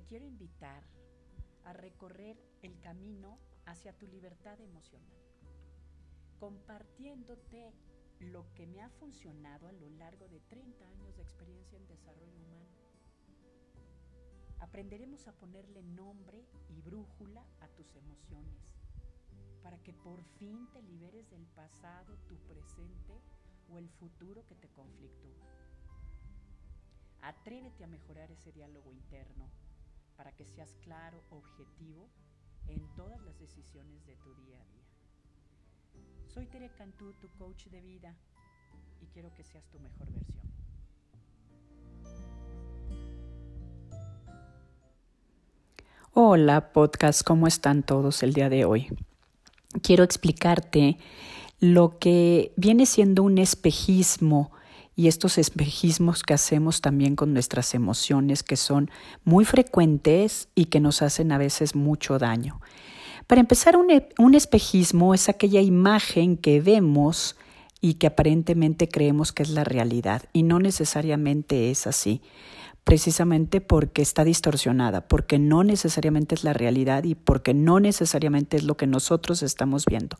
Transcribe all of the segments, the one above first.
te quiero invitar a recorrer el camino hacia tu libertad emocional, compartiéndote lo que me ha funcionado a lo largo de 30 años de experiencia en desarrollo humano. Aprenderemos a ponerle nombre y brújula a tus emociones para que por fin te liberes del pasado, tu presente o el futuro que te conflictúa. Atrévete a mejorar ese diálogo interno para que seas claro, objetivo en todas las decisiones de tu día a día. Soy Tere Cantú, tu coach de vida, y quiero que seas tu mejor versión. Hola podcast, ¿cómo están todos el día de hoy? Quiero explicarte lo que viene siendo un espejismo y estos espejismos que hacemos también con nuestras emociones que son muy frecuentes y que nos hacen a veces mucho daño. Para empezar, un, un espejismo es aquella imagen que vemos y que aparentemente creemos que es la realidad y no necesariamente es así precisamente porque está distorsionada, porque no necesariamente es la realidad y porque no necesariamente es lo que nosotros estamos viendo.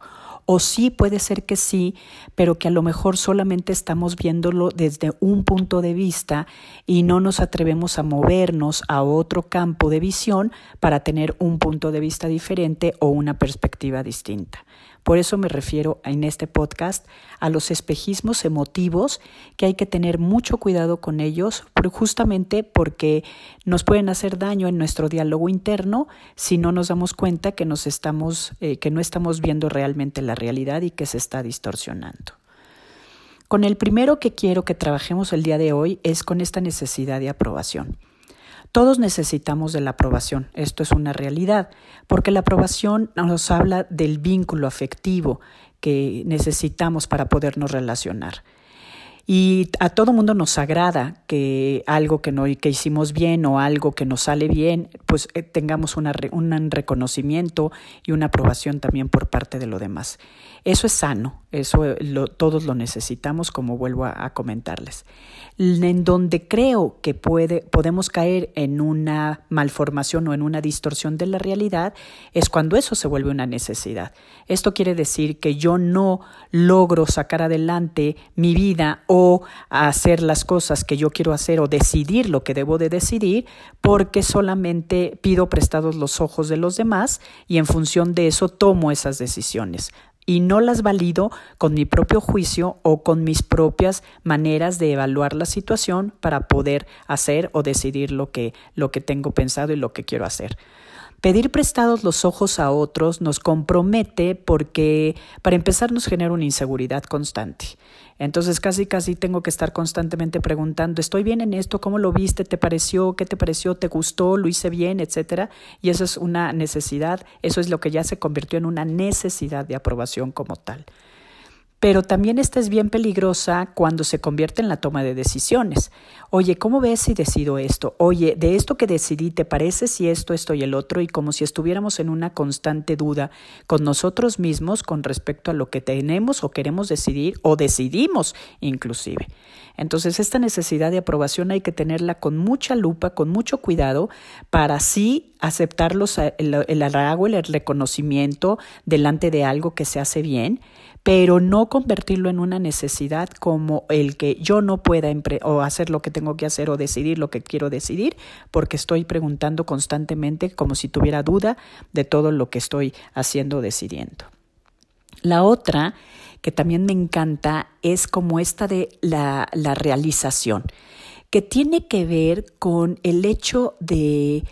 O sí puede ser que sí, pero que a lo mejor solamente estamos viéndolo desde un punto de vista y no nos atrevemos a movernos a otro campo de visión para tener un punto de vista diferente o una perspectiva distinta. Por eso me refiero en este podcast a los espejismos emotivos, que hay que tener mucho cuidado con ellos, justamente porque nos pueden hacer daño en nuestro diálogo interno si no nos damos cuenta que nos estamos, eh, que no estamos viendo realmente la realidad y que se está distorsionando. Con el primero que quiero que trabajemos el día de hoy es con esta necesidad de aprobación. Todos necesitamos de la aprobación, esto es una realidad, porque la aprobación nos habla del vínculo afectivo que necesitamos para podernos relacionar. Y a todo mundo nos agrada que algo que, no, que hicimos bien o algo que nos sale bien, pues eh, tengamos una, un reconocimiento y una aprobación también por parte de lo demás. Eso es sano, eso eh, todos lo necesitamos, como vuelvo a, comentarles. En donde creo que puede, podemos caer en una malformación o en una distorsión de la realidad es cuando eso se vuelve una necesidad. Esto quiere decir que yo no logro sacar adelante mi vida o hacer las cosas que yo quiero hacer o decidir lo que debo de decidir porque solamente pido prestados los ojos de los demás y en función de eso tomo esas decisiones y no las valido con mi propio juicio o con mis propias maneras de evaluar la situación para poder hacer o decidir lo que, lo que tengo pensado y lo que quiero hacer. Pedir prestados los ojos a otros nos compromete porque, para empezar, nos genera una inseguridad constante. Entonces casi casi tengo que estar constantemente preguntando, ¿estoy bien en esto? ¿Cómo lo viste? ¿Te pareció? ¿Qué te pareció? ¿Te gustó? ¿Lo hice bien? Etcétera. Y eso es una necesidad, eso es lo que ya se convirtió en una necesidad de aprobación como tal pero también esta es bien peligrosa cuando se convierte en la toma de decisiones. Oye, ¿cómo ves si decido esto? Oye, de esto que decidí, ¿te parece si esto, esto y el otro? Y como si estuviéramos en una constante duda con nosotros mismos con respecto a lo que tenemos o queremos decidir o decidimos inclusive. Entonces, esta necesidad de aprobación hay que tenerla con mucha lupa, con mucho cuidado, para así aceptar el, el halago, el reconocimiento delante de algo que se hace bien pero no convertirlo en una necesidad como el que yo no pueda o hacer lo que tengo que hacer o decidir lo que quiero decidir, porque estoy preguntando constantemente como si tuviera duda de todo lo que estoy haciendo o decidiendo. La otra que también me encanta es como esta de la, la realización, que tiene que ver con el hecho de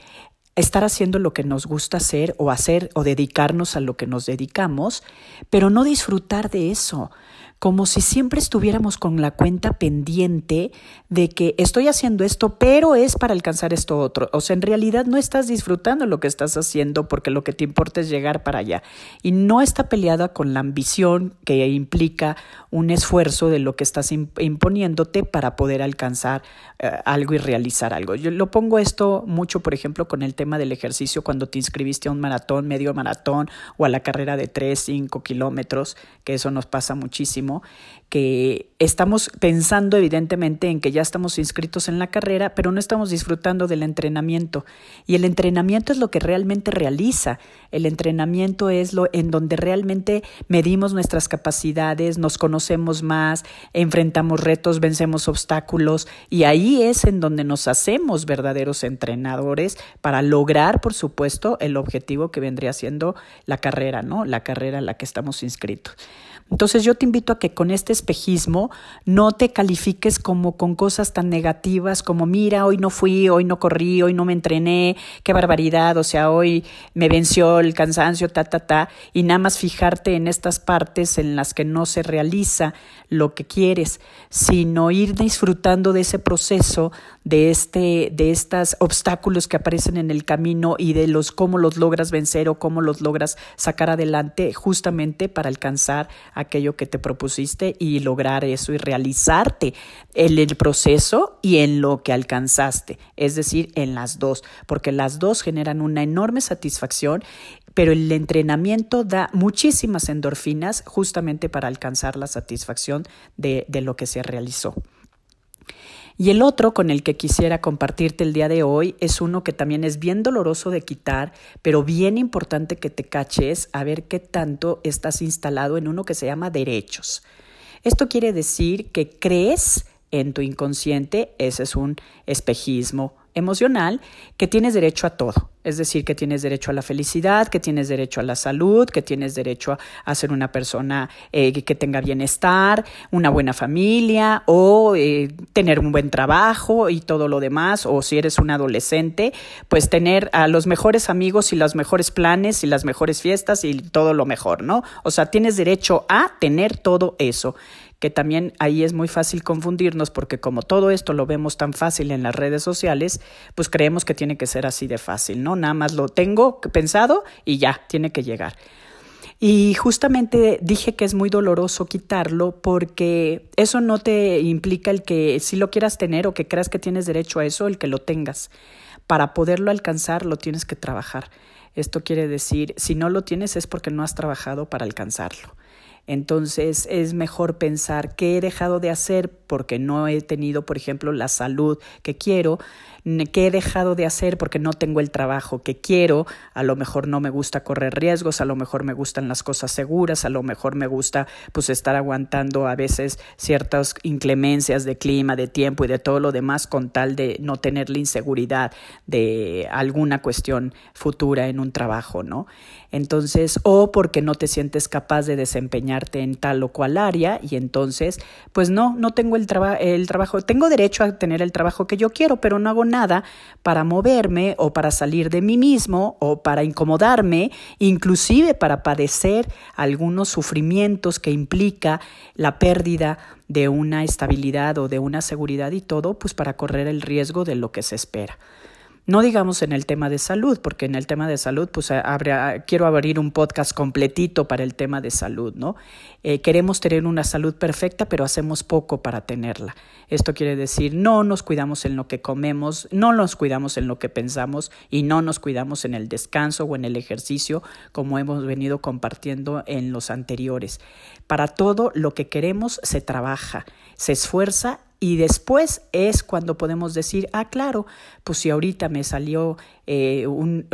estar haciendo lo que nos gusta hacer o hacer o dedicarnos a lo que nos dedicamos, pero no disfrutar de eso como si siempre estuviéramos con la cuenta pendiente de que estoy haciendo esto, pero es para alcanzar esto otro. O sea, en realidad no estás disfrutando lo que estás haciendo porque lo que te importa es llegar para allá. Y no está peleada con la ambición que implica un esfuerzo de lo que estás imponiéndote para poder alcanzar eh, algo y realizar algo. Yo lo pongo esto mucho, por ejemplo, con el tema del ejercicio cuando te inscribiste a un maratón, medio maratón o a la carrera de 3, 5 kilómetros, que eso nos pasa muchísimo espejismo que estamos pensando evidentemente en que ya estamos inscritos en la carrera, pero no estamos disfrutando del entrenamiento. Y el entrenamiento es lo que realmente realiza. El entrenamiento es lo en donde realmente medimos nuestras capacidades, nos conocemos más, enfrentamos retos, vencemos obstáculos y ahí es en donde nos hacemos verdaderos entrenadores para lograr, por supuesto, el objetivo que vendría siendo la carrera, ¿no? La carrera en la que estamos inscritos. Entonces yo te invito a que con este espejismo no te califiques como con cosas tan negativas como mira, hoy no fui, hoy no corrí, hoy no me entrené, qué barbaridad, o sea, hoy me venció el cansancio, ta, ta, ta, y nada más fijarte en estas partes en las que no se realiza lo que quieres, sino ir disfrutando de ese proceso, de este, de estos obstáculos que aparecen en el camino y de los cómo los logras vencer o cómo los logras sacar adelante justamente para alcanzar aquello que te propusiste y lograr eso y realizarte en el proceso y en lo que alcanzaste, es decir, en las dos, porque las dos generan una enorme satisfacción pero el entrenamiento da muchísimas endorfinas justamente para alcanzar la satisfacción de, de, lo que se realizó. Y el otro con el que quisiera compartirte el día de hoy es uno que también es bien doloroso de quitar, pero bien importante que te caches a ver qué tanto estás instalado en uno que se llama derechos. Esto quiere decir que crees en tu inconsciente, ese es un espejismo emocional, que tienes derecho a todo. Es decir, que tienes derecho a la felicidad, que tienes derecho a la salud, que tienes derecho a, ser una persona eh, que tenga bienestar, una buena familia o eh, tener un buen trabajo y todo lo demás. O si eres un adolescente, pues tener a los mejores amigos y los mejores planes y las mejores fiestas y todo lo mejor, ¿no? O sea, tienes derecho a tener todo eso que también ahí es muy fácil confundirnos porque como todo esto lo vemos tan fácil en las redes sociales, pues creemos que tiene que ser así de fácil, ¿no? Nada más lo tengo pensado y ya, tiene que llegar. Y justamente dije que es muy doloroso quitarlo porque eso no te implica el que si lo quieras tener o que creas que tienes derecho a eso, el que lo tengas. Para poderlo alcanzar lo tienes que trabajar. Esto quiere decir, si no lo tienes es porque no has trabajado para alcanzarlo. Entonces es mejor pensar qué he dejado de hacer porque no he tenido, por ejemplo, la salud que quiero, qué he dejado de hacer porque no tengo el trabajo que quiero, a lo mejor no me gusta correr riesgos, a lo mejor me gustan las cosas seguras, a lo mejor me gusta pues estar aguantando a veces ciertas inclemencias de clima, de tiempo y de todo lo demás con tal de no tener la inseguridad de alguna cuestión futura en un trabajo, ¿no? Entonces, o porque no te sientes capaz de desempeñarte en tal o cual área y entonces, pues no, no tengo el, el trabajo, tengo derecho a tener el trabajo que yo quiero, pero no hago nada para moverme o para salir de mí mismo o para incomodarme, inclusive para padecer algunos sufrimientos que implica la pérdida de una estabilidad o de una seguridad y todo, pues para correr el riesgo de lo que se espera. No digamos en el tema de salud, porque en el tema de salud, pues quiero abrir un podcast completito para el tema de salud, ¿no? Eh, queremos tener una salud perfecta, pero hacemos poco para tenerla. Esto quiere decir, no nos cuidamos en lo que comemos, no nos cuidamos en lo que pensamos y no nos cuidamos en el descanso o en el ejercicio, como hemos venido compartiendo en los anteriores. Para todo lo que queremos se trabaja, se esfuerza y después es cuando podemos decir, ah, claro, pues si ahorita me salió eh, un,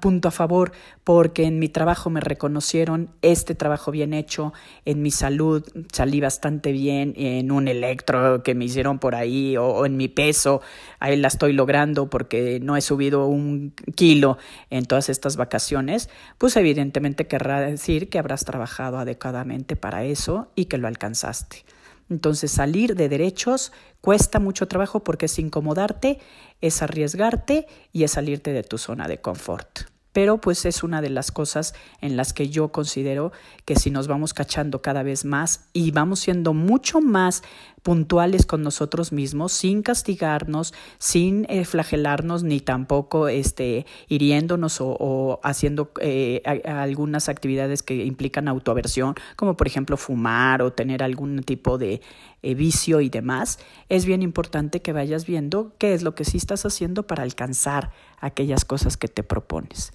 punto a favor porque en mi trabajo me reconocieron este trabajo bien hecho, en mi salud salí bastante bien, en un electro que me hicieron por ahí o, en mi peso, ahí la estoy logrando porque no he subido un kilo en todas estas vacaciones, pues evidentemente querrá decir que habrás trabajado adecuadamente para eso y que lo alcanzaste. Entonces salir de derechos cuesta mucho trabajo porque es incomodarte, es arriesgarte y es salirte de tu zona de confort. Pero pues es una de las cosas en las que yo considero que si nos vamos cachando cada vez más y vamos siendo mucho más puntuales con nosotros mismos, sin castigarnos, sin eh, flagelarnos, ni tampoco este, hiriéndonos o, haciendo eh, algunas actividades que implican autoaversión, como por ejemplo fumar o tener algún tipo de eh, vicio y demás, es bien importante que vayas viendo qué es lo que sí estás haciendo para alcanzar aquellas cosas que te propones.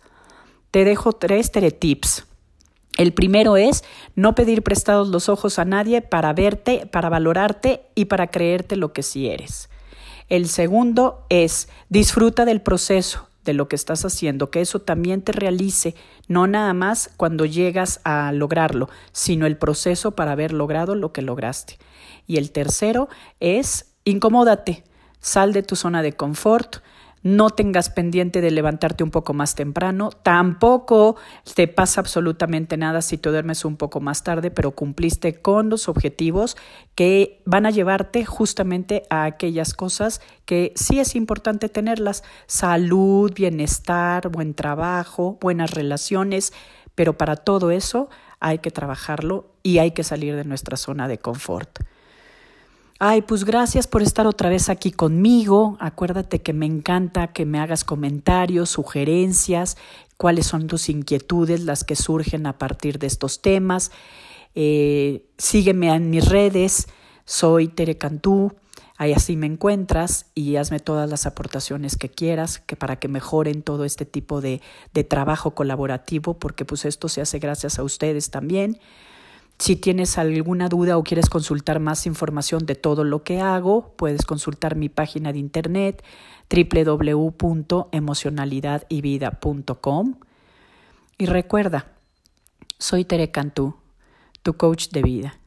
Te dejo tres teletips El primero es no pedir prestados los ojos a nadie para verte, para valorarte y para creerte lo que sí eres. El segundo es disfruta del proceso de lo que estás haciendo, que eso también te realice, no nada más cuando llegas a lograrlo, sino el proceso para haber logrado lo que lograste. Y el tercero es incomódate, sal de tu zona de confort, no tengas pendiente de levantarte un poco más temprano, tampoco te pasa absolutamente nada si te duermes un poco más tarde, pero cumpliste con los objetivos que van a llevarte justamente a aquellas cosas que sí es importante tenerlas, salud, bienestar, buen trabajo, buenas relaciones, pero para todo eso hay que trabajarlo y hay que salir de nuestra zona de confort. Ay, pues gracias por estar otra vez aquí conmigo. Acuérdate que me encanta que me hagas comentarios, sugerencias, cuáles son tus inquietudes, las que surgen a partir de estos temas. Eh, sígueme en mis redes, soy Tere Cantú, ahí así me encuentras y hazme todas las aportaciones que quieras que para que mejoren todo este tipo de, de trabajo colaborativo, porque pues esto se hace gracias a ustedes también. Si tienes alguna duda o quieres consultar más información de todo lo que hago, puedes consultar mi página de internet www.emocionalidadivida.com. Y recuerda, soy Tere Cantú, tu coach de vida.